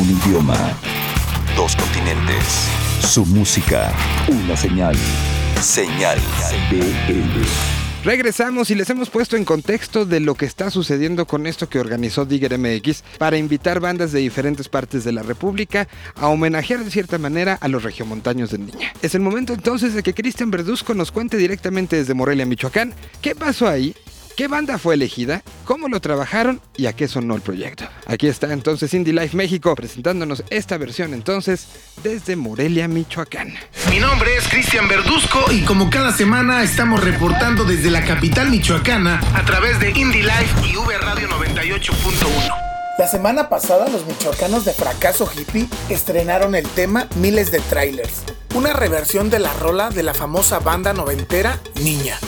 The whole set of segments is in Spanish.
Un idioma. Dos continentes. Su música. Una señal. Señal BL. Regresamos y les hemos puesto en contexto de lo que está sucediendo con esto que organizó Digger MX para invitar bandas de diferentes partes de la República a homenajear de cierta manera a los regiomontaños de Niña. Es el momento entonces de que Cristian Verduzco nos cuente directamente desde Morelia, Michoacán, qué pasó ahí ¿Qué banda fue elegida? ¿Cómo lo trabajaron? ¿Y a qué sonó el proyecto? Aquí está entonces Indie Life México presentándonos esta versión entonces desde Morelia, Michoacán. Mi nombre es Cristian Verduzco y como cada semana estamos reportando desde la capital michoacana a través de Indie Life y V Radio 98.1. La semana pasada los michoacanos de Fracaso Hippie estrenaron el tema Miles de Trailers, una reversión de la rola de la famosa banda noventera Niña.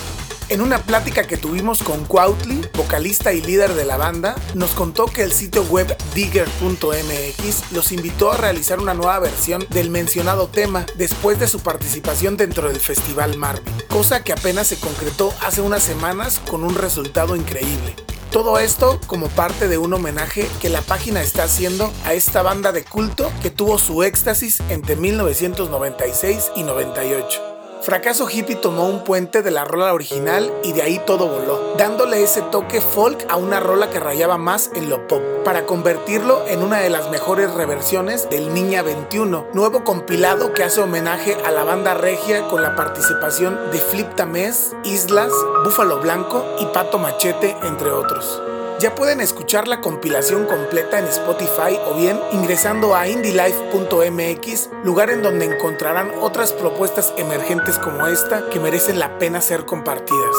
En una plática que tuvimos con Cuautli, vocalista y líder de la banda, nos contó que el sitio web digger.mx los invitó a realizar una nueva versión del mencionado tema después de su participación dentro del Festival Marvin, cosa que apenas se concretó hace unas semanas con un resultado increíble. Todo esto como parte de un homenaje que la página está haciendo a esta banda de culto que tuvo su éxtasis entre 1996 y 98. Fracaso Hippie tomó un puente de la rola original y de ahí todo voló, dándole ese toque folk a una rola que rayaba más en lo pop, para convertirlo en una de las mejores reversiones del Niña 21, nuevo compilado que hace homenaje a la banda regia con la participación de Flip Tamés, Islas, Búfalo Blanco y Pato Machete, entre otros. Ya pueden escuchar la compilación completa en Spotify o bien ingresando a indylife.mx, lugar en donde encontrarán otras propuestas emergentes como esta que merecen la pena ser compartidas.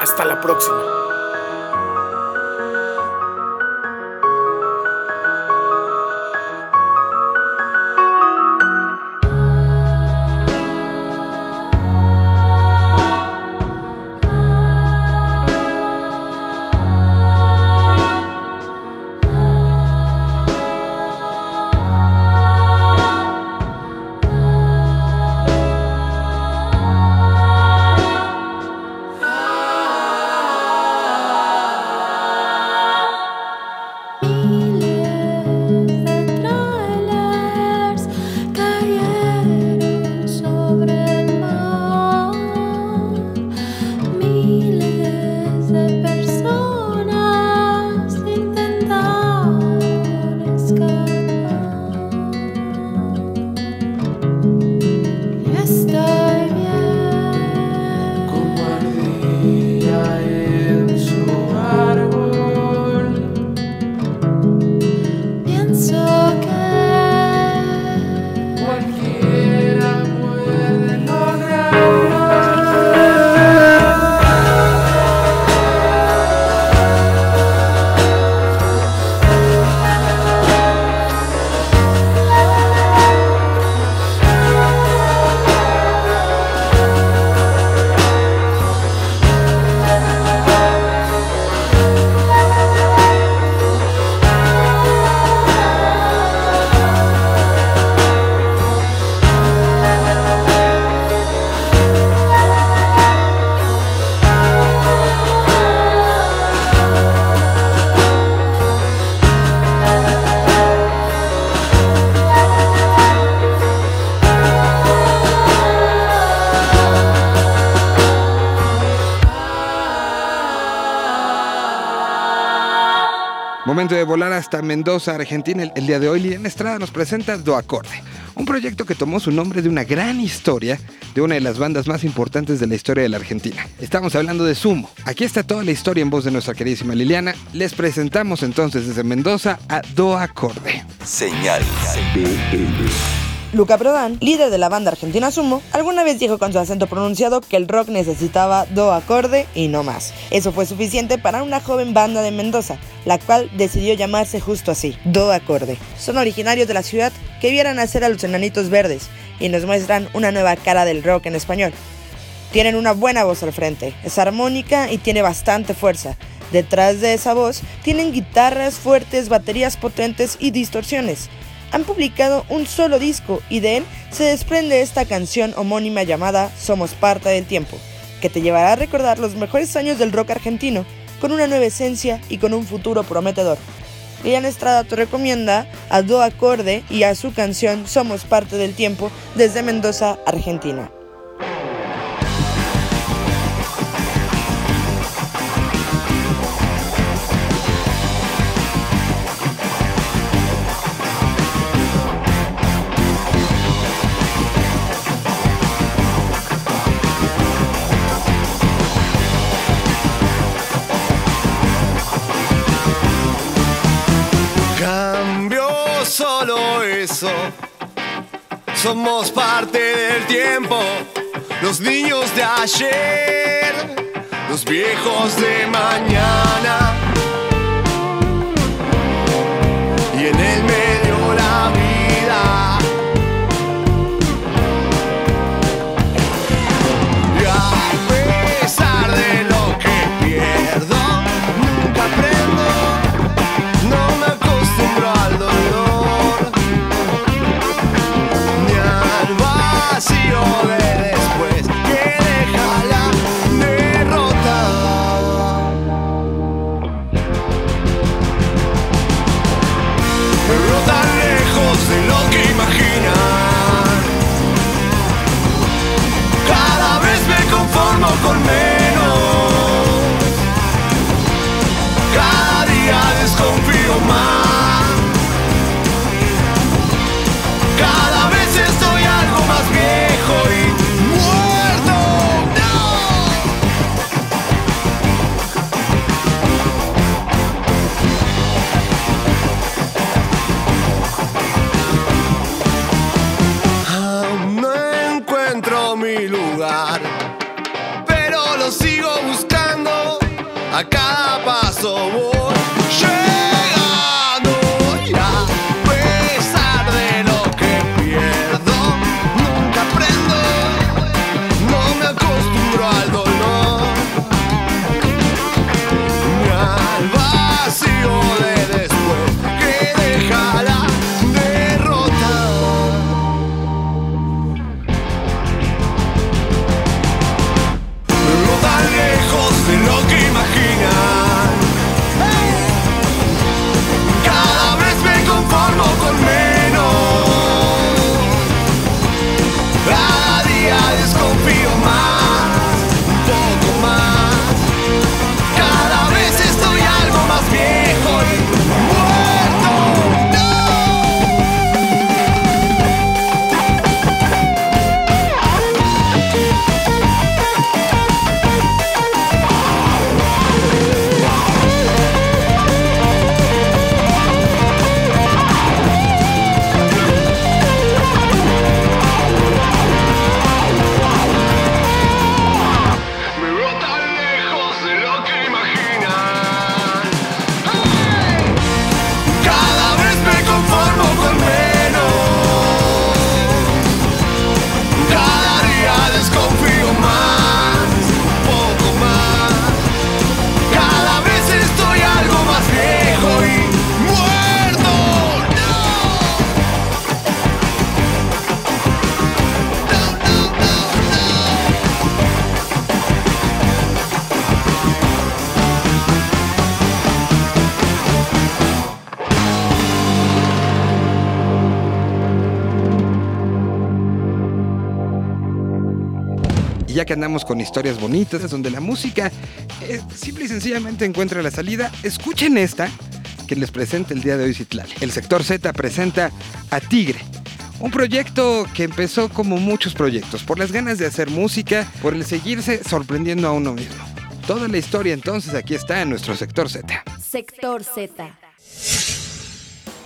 Hasta la próxima. Hasta Mendoza, Argentina. El, día de hoy Liliana Estrada nos presenta Do Acorde, un proyecto que tomó su nombre de una gran historia de una de las bandas más importantes de la historia de la Argentina. Estamos hablando de Sumo. Aquí está toda la historia en voz de nuestra queridísima Liliana. Les presentamos entonces desde Mendoza a Do Acorde. Señal BL. Luca Prodan, líder de la banda argentina Sumo, alguna vez dijo con su acento pronunciado que el rock necesitaba do acorde y no más. Eso fue suficiente para una joven banda de Mendoza, la cual decidió llamarse justo así, do acorde. Son originarios de la ciudad que vieran nacer a los enanitos verdes y nos muestran una nueva cara del rock en español. Tienen una buena voz al frente, es armónica y tiene bastante fuerza. Detrás de esa voz tienen guitarras fuertes, baterías potentes y distorsiones han publicado un solo disco y de él se desprende esta canción homónima llamada Somos parte del tiempo, que te llevará a recordar los mejores años del rock argentino con una nueva esencia y con un futuro prometedor. Liliana Estrada te recomienda a Do Acorde y a su canción Somos parte del tiempo desde Mendoza, Argentina. Somos parte del tiempo, los niños de ayer, los viejos de mañana. Y en el encuentro mi lugar, pero lo sigo buscando. A cada paso voy que andamos con historias bonitas, donde la música eh, simple y sencillamente encuentra la salida, escuchen esta que les presenta el día de hoy Citlali. El sector Z presenta a Tigre. Un proyecto que empezó como muchos proyectos, por las ganas de hacer música, por el seguirse sorprendiendo a uno mismo. Toda la historia entonces aquí está en nuestro sector Z. Sector Z.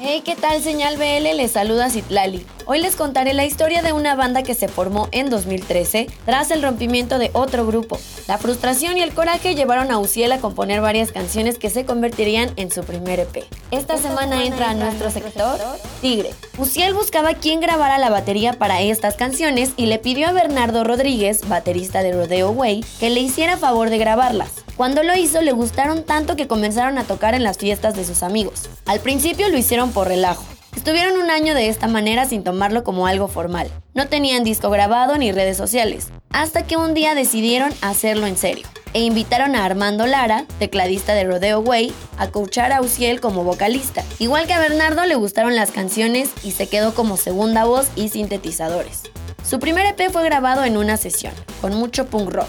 Hey, ¿qué tal señal BL? Les saluda Citlali. Hoy les contaré la historia de una banda que se formó en 2013 tras el rompimiento de otro grupo. La frustración y el coraje llevaron a Uciel a componer varias canciones que se convertirían en su primer EP. Esta, semana, entra a nuestro sector Tigre. Uciel buscaba quién grabara la batería para estas canciones y le pidió a Bernardo Rodríguez, baterista de Rodeo Way, que le hiciera favor de grabarlas. Cuando lo hizo le gustaron tanto que comenzaron a tocar en las fiestas de sus amigos. Al principio lo hicieron por relajo. Estuvieron un año de esta manera sin tomarlo como algo formal. No tenían disco grabado ni redes sociales, hasta que un día decidieron hacerlo en serio. e invitaron a Armando Lara, tecladista de Rodeo Way, a coachar a Uciel como vocalista. Igual que a Bernardo le gustaron las canciones y se quedó como segunda voz y sintetizadores. Su primer EP fue grabado en una sesión, con mucho punk rock,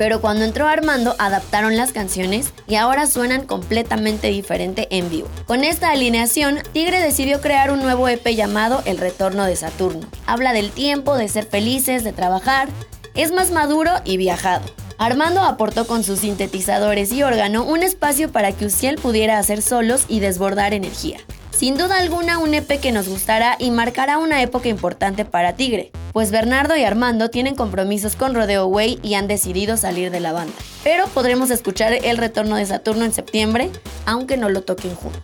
pero cuando entró Armando adaptaron las canciones y ahora suenan completamente diferente en vivo. Con esta alineación, Tigre decidió crear un nuevo EP llamado El Retorno de Saturno. Habla del tiempo, de ser felices, de trabajar, es más maduro y viajado. Armando aportó con sus sintetizadores y órgano un espacio para que Uciel pudiera hacer solos y desbordar energía. Sin duda alguna un EP que nos gustará y marcará una época importante para Tigre, pues Bernardo y Armando tienen compromisos con Rodeo Way y han decidido salir de la banda. Pero podremos escuchar el retorno de Saturno en septiembre, aunque no lo toquen juntos.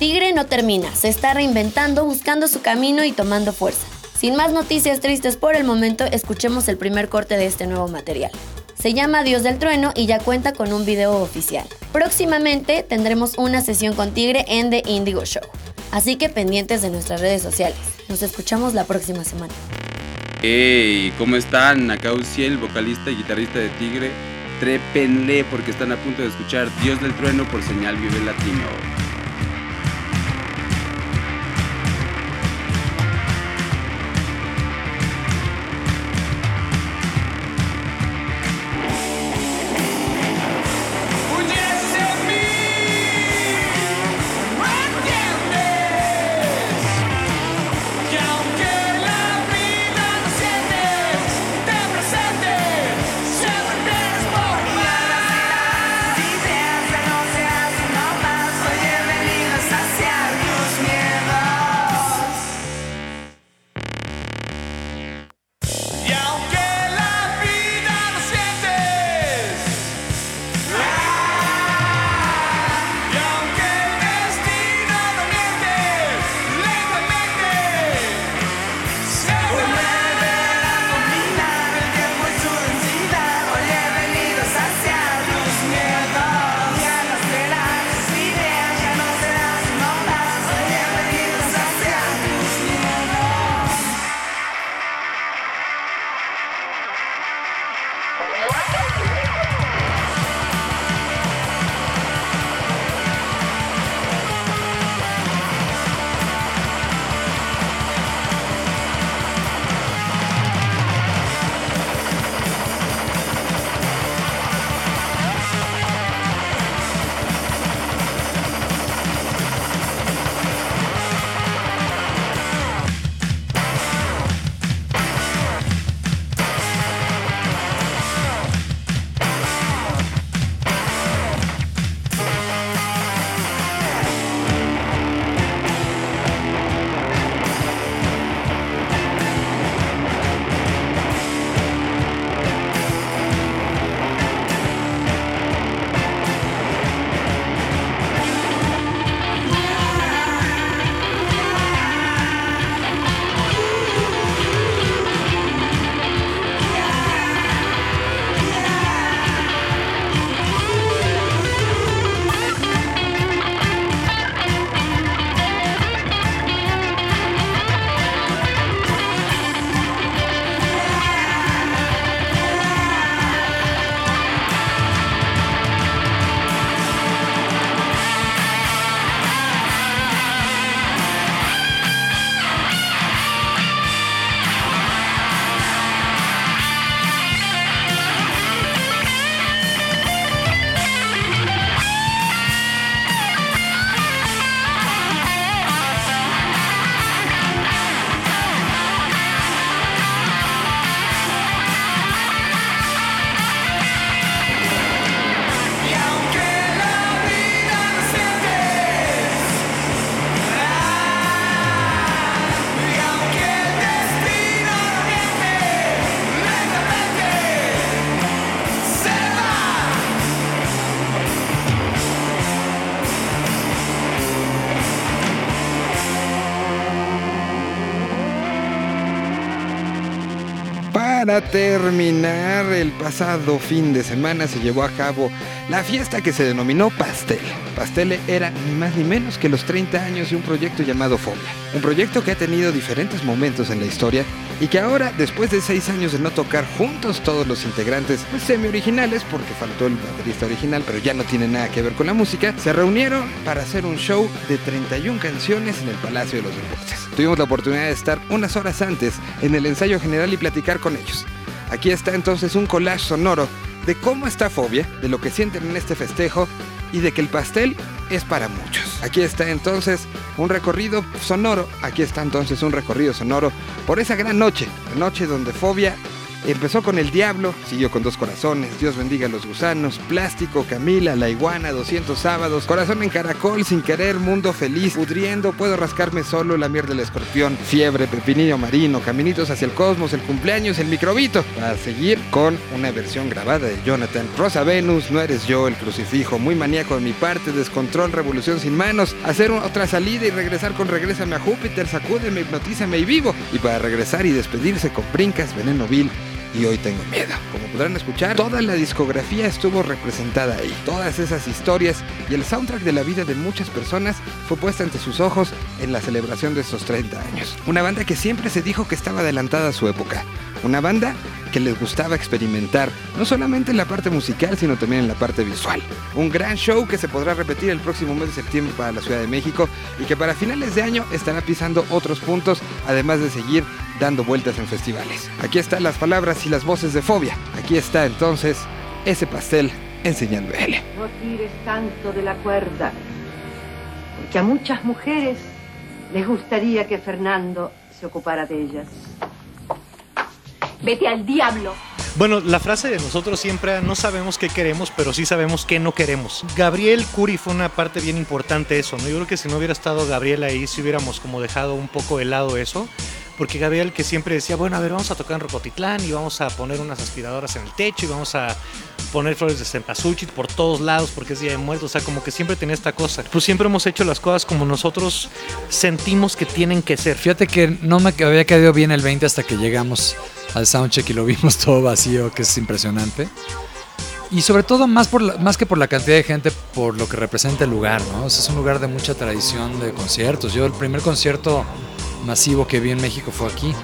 Tigre no termina, se está reinventando, buscando su camino y tomando fuerza. Sin más noticias tristes por el momento, escuchemos el primer corte de este nuevo material. Se llama Dios del Trueno y ya cuenta con un video oficial. Próximamente tendremos una sesión con Tigre en The Indigo Show. Así que pendientes de nuestras redes sociales. Nos escuchamos la próxima semana. Hey, ¿cómo están? Acá Uciel, vocalista y guitarrista de Tigre. Trépenle porque están a punto de escuchar Dios del Trueno por señal Vive Latino. Para terminar, el pasado fin de semana se llevó a cabo la fiesta que se denominó Pastel. Pastel era ni más ni menos que los 30 años de un proyecto llamado Fobia. Un proyecto que ha tenido diferentes momentos en la historia y que ahora, después de 6 años de no tocar juntos todos los integrantes, pues semi-originales, porque faltó el baterista original, pero ya no tiene nada que ver con la música, se reunieron para hacer un show de 31 canciones en el Palacio de los Deportes. Tuvimos la oportunidad de estar unas horas antes en el ensayo general y platicar con ellos. Aquí está entonces un collage sonoro de cómo está Fobia, de lo que sienten en este festejo y de que el pastel es para muchos. Aquí está entonces un recorrido sonoro, aquí está entonces un recorrido sonoro por esa gran noche, la noche donde Fobia Empezó con El Diablo, siguió con Dos Corazones, Dios bendiga a los gusanos, Plástico, Camila, La Iguana, 200 sábados, Corazón en Caracol, Sin Querer, Mundo Feliz, Pudriendo, Puedo Rascarme Solo, La Mierda del Escorpión, Fiebre, Pepinillo Marino, Caminitos hacia el Cosmos, El Cumpleaños, El Microbito, para seguir con una versión grabada de Jonathan, Rosa Venus, No Eres Yo, El Crucifijo, Muy Maníaco de mi parte, Descontrol, Revolución sin Manos, hacer otra salida y regresar con Regrésame a Júpiter, Sacúdeme, Hipnotízame y Vivo, y para regresar y despedirse con Brincas, Veneno Vil, y hoy tengo miedo. Como podrán escuchar, toda la discografía estuvo representada ahí. Todas esas historias y el soundtrack de la vida de muchas personas fue puesta ante sus ojos en la celebración de estos 30 años. Una banda que siempre se dijo que estaba adelantada a su época. Una banda que les gustaba experimentar, no solamente en la parte musical, sino también en la parte visual. Un gran show que se podrá repetir el próximo mes de septiembre para la Ciudad de México y que para finales de año estará pisando otros puntos, además de seguir dando vueltas en festivales. Aquí están las palabras y las voces de Fobia. Aquí está entonces ese pastel enseñando a él. No tires tanto de la cuerda, porque a muchas mujeres les gustaría que Fernando se ocupara de ellas. Vete al diablo. Bueno, la frase de nosotros siempre no sabemos qué queremos, pero sí sabemos qué no queremos. Gabriel Curi fue una parte bien importante de eso, ¿no? Yo creo que si no hubiera estado Gabriel ahí, si hubiéramos como dejado un poco de lado eso. Porque Gabriel que siempre decía, bueno, a ver, vamos a tocar en Rocotitlán y vamos a poner unas aspiradoras en el techo y vamos a poner flores de cempasúchil por todos lados porque es Día de Muertos. O sea, como que siempre tenía esta cosa. Pues siempre hemos hecho las cosas como nosotros sentimos que tienen que ser. Fíjate que no me había quedado bien el 20 hasta que llegamos al soundcheck y lo vimos todo vacío, que es impresionante. Y sobre todo, más, por más que por la cantidad de gente, por lo que representa el lugar, ¿no? Es un lugar de mucha tradición de conciertos. Yo el primer concierto masivo que vi en México fue aquí,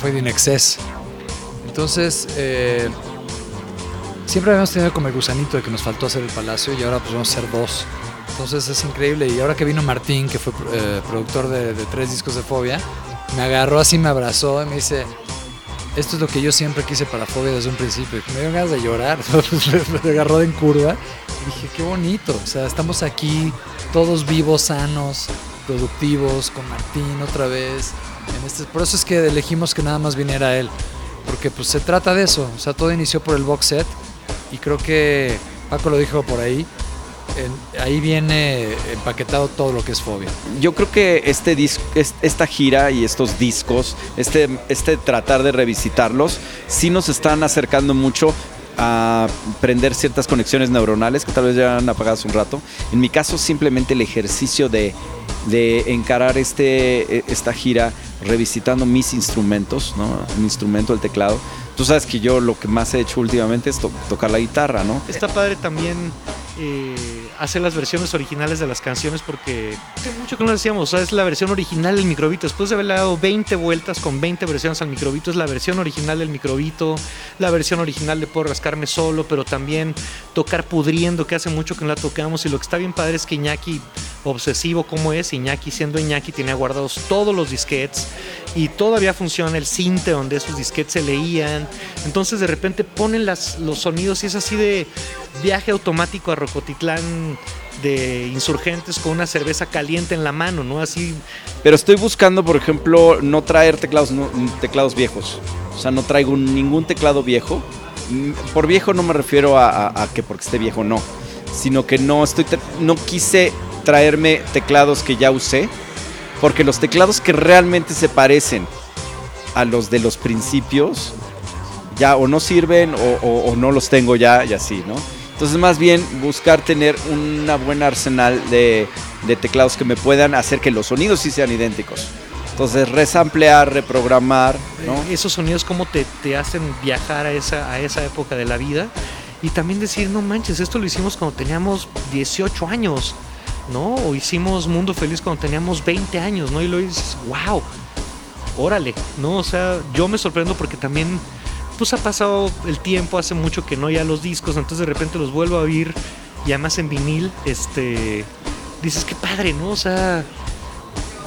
fue de Inexcess. Entonces, eh, siempre habíamos tenido como el gusanito de que nos faltó hacer el palacio y ahora pues vamos a hacer dos. Entonces es increíble. Y ahora que vino Martín, que fue eh, productor de, de tres discos de Fobia, me agarró así, me abrazó y me dice, esto es lo que yo siempre quise para Fobia desde un principio. Me dio ganas de llorar, me agarró en curva. Y dije, qué bonito, o sea, estamos aquí todos vivos, sanos, productivos, con Martín otra vez. En este, por eso es que elegimos que nada más viniera él, porque pues se trata de eso, o sea, todo inició por el box set y creo que Paco lo dijo por ahí, en- ahí viene empaquetado todo lo que es Fobia. Yo creo que este dis- es- esta gira y estos discos, este, este tratar de revisitarlos, sí nos están acercando mucho a prender ciertas conexiones neuronales que tal vez ya han apagado hace un rato. En mi caso, simplemente el ejercicio de, de encarar este, esta gira revisitando mis instrumentos, ¿no? Mi instrumento, el teclado. Tú sabes que yo lo que más he hecho últimamente es to- tocar la guitarra, ¿no? Está padre también eh, hacer las versiones originales de las canciones porque hace mucho que no decíamos, es la versión original del microbito. Después de haberle dado 20 vueltas con 20 versiones al microbito, es la versión original del microbito, la versión original de Puedo rascarme solo, pero también tocar pudriendo, que hace mucho que no la tocamos. Y lo que está bien padre es que Iñaki, obsesivo como es, Iñaki siendo Iñaki, tenía guardados todos los disquetes y todavía funciona el cinte donde esos disquetes se leían. Entonces de repente ponen los sonidos y es así de viaje automático a Rocotitlán de insurgentes con una cerveza caliente en la mano, ¿no? Así Pero estoy buscando, por ejemplo, no traer teclados, no- teclados viejos. O sea, no traigo ningún teclado viejo. Mm, Por viejo no me refiero a, que porque esté viejo, no. Sino que no estoy, no quise traerme teclados que ya usé. Porque los teclados que realmente se parecen a los de los principios ya o no sirven o, no los tengo ya y así, ¿no? Entonces más bien buscar tener una buena arsenal de, teclados que me puedan hacer que los sonidos sí sean idénticos. Entonces, resamplear, reprogramar, ¿no? Eh, Esos sonidos como te, te hacen viajar a esa, a esa época de la vida. Y también decir, no manches, esto lo hicimos cuando teníamos 18 años, ¿no? O hicimos Mundo Feliz cuando teníamos 20 años, ¿no? Y lo dices, wow, órale, ¿no? O sea, yo me sorprendo porque también, pues ha pasado el tiempo, hace mucho que no ya los discos, entonces de repente los vuelvo a oír y además en vinil, este, dices, qué padre, ¿no? O sea,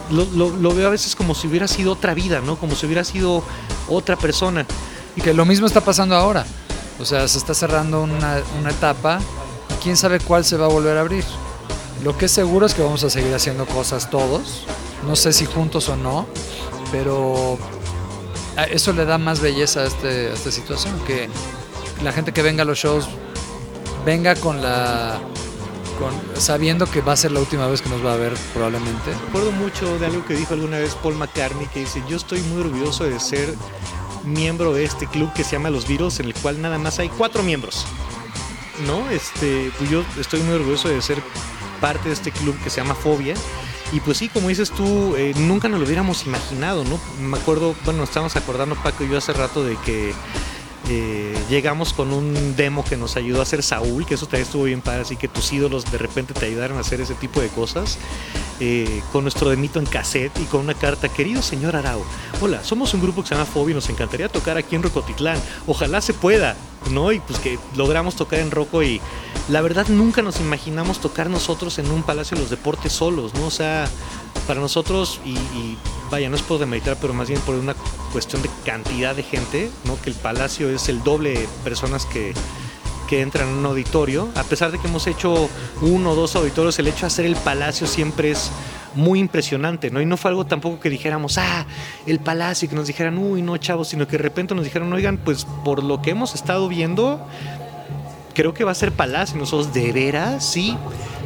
lo, lo- veo a veces como si hubiera sido otra vida, ¿no? Como si hubiera sido otra persona. Y que lo mismo está pasando ahora. O sea, se está cerrando una, una etapa quién sabe cuál se va a volver a abrir. Lo que es seguro es que vamos a seguir haciendo cosas todos. No sé si juntos o no, pero eso le da más belleza a, este- a esta situación. Que la gente que venga a los shows venga con la. Sabiendo que va a ser la última vez que nos va a ver, probablemente. Recuerdo mucho de algo que dijo alguna vez Paul McCartney, que dice, yo estoy muy orgulloso de ser miembro de este club que se llama Los Beatles, en el cual nada más hay cuatro miembros. ¿No? Este, pues yo estoy muy orgulloso de ser parte de este club que se llama Fobia. Y pues sí, como dices tú, eh, nunca nos lo hubiéramos imaginado, ¿no? Me acuerdo, bueno, estábamos acordando Paco y yo hace rato de que eh, llegamos con un demo que nos ayudó a hacer Saúl, que eso también estuvo bien padre, así que tus ídolos de repente te ayudaron a hacer ese tipo de cosas, eh, con nuestro demito en cassette y con una carta, querido señor Arau, hola, somos un grupo que se llama Fobia y nos encantaría tocar aquí en Rocotitlán, ojalá se pueda, ¿no? Y pues que logramos tocar en Roco y la verdad nunca nos imaginamos tocar nosotros en un Palacio de los Deportes solos, ¿no? O sea, para nosotros, y vaya, no es por demeritar, pero más bien por una cuestión de cantidad de gente, ¿no? Que el Palacio es el doble de personas que, que entran en un auditorio. A pesar de que hemos hecho uno o dos auditorios, el hecho de hacer el Palacio siempre es muy impresionante, ¿no? Y no fue algo tampoco que dijéramos, ah, el Palacio, que nos dijeran, uy, no, chavos, sino que de repente nos dijeron, oigan, pues por lo que hemos estado viendo, creo que va a ser Palacio. Y Nosotros, ¿de veras? Sí.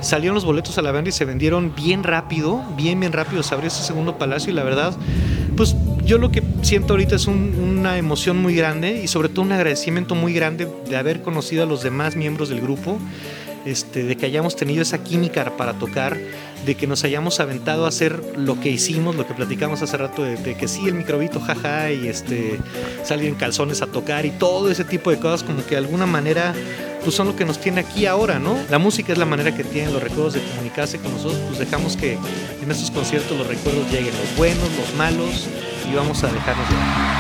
Salieron los boletos a la venta y se vendieron bien rápido, bien, bien rápido. Se abrió ese segundo Palacio y la verdad, pues yo lo que siento ahorita es un- una emoción muy grande y sobre todo un agradecimiento muy grande de haber conocido a los demás miembros del grupo. Este, de que hayamos tenido esa química para tocar, de que nos hayamos aventado a hacer lo que hicimos, lo que platicamos hace rato, de, de que sí, el microbito, jaja, y este, salir en calzones a tocar y todo ese tipo de cosas, como que de alguna manera, pues son lo que nos tiene aquí ahora, ¿no? La música es la manera que tienen los recuerdos de comunicarse con nosotros, pues dejamos que en estos conciertos los recuerdos lleguen, los buenos, los malos, y vamos a dejarnos llevar.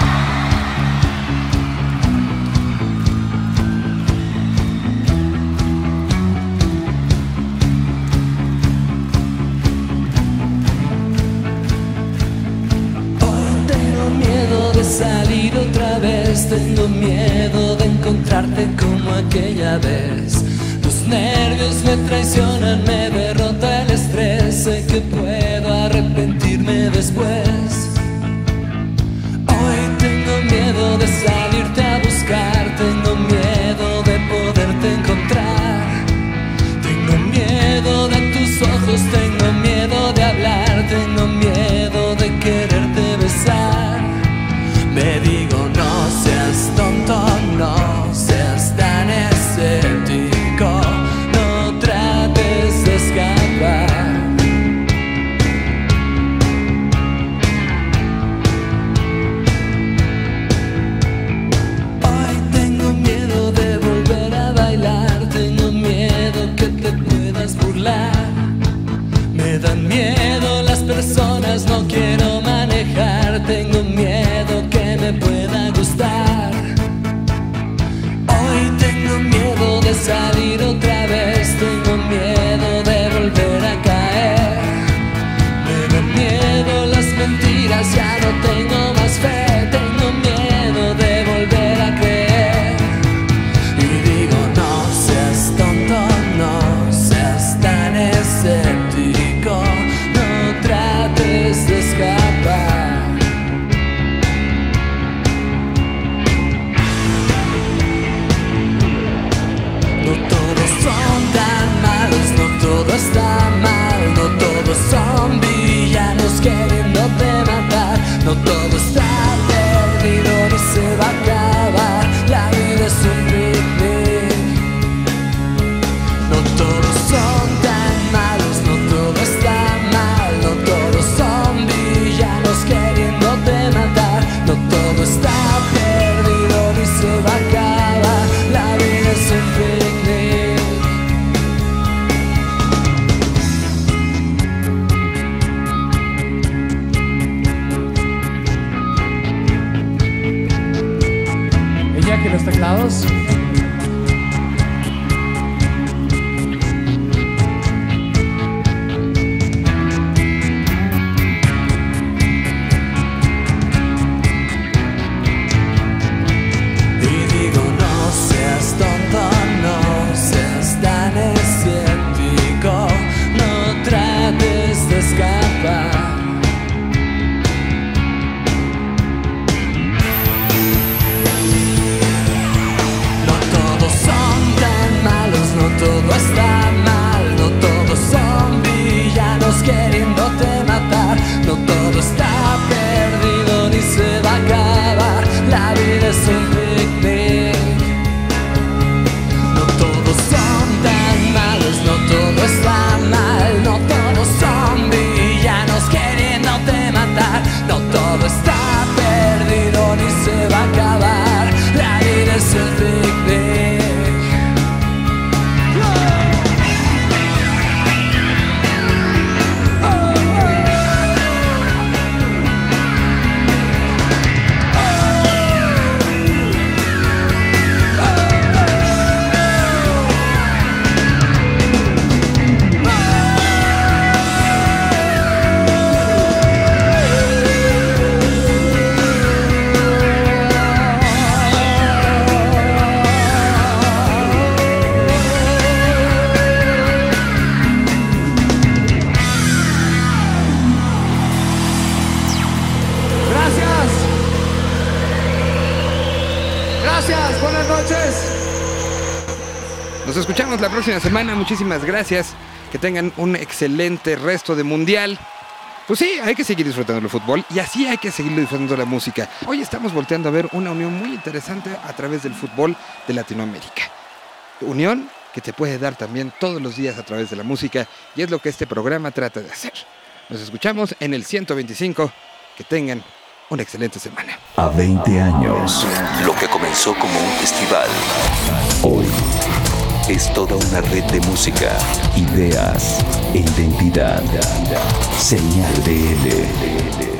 Teclados. Nos escuchamos la próxima semana. Muchísimas gracias. Que tengan un excelente resto de mundial. Pues sí, hay que seguir disfrutando del fútbol y así hay que seguir disfrutando de la música. Hoy estamos volteando a ver una unión muy interesante a través del fútbol de Latinoamérica. Unión que te puede dar también todos los días a través de la música y es lo que este programa trata de hacer. Nos escuchamos en el 125. Que tengan una excelente semana. A 20 años, lo que comenzó como un festival, hoy es toda una red de música, ideas e identidad. Señal BL.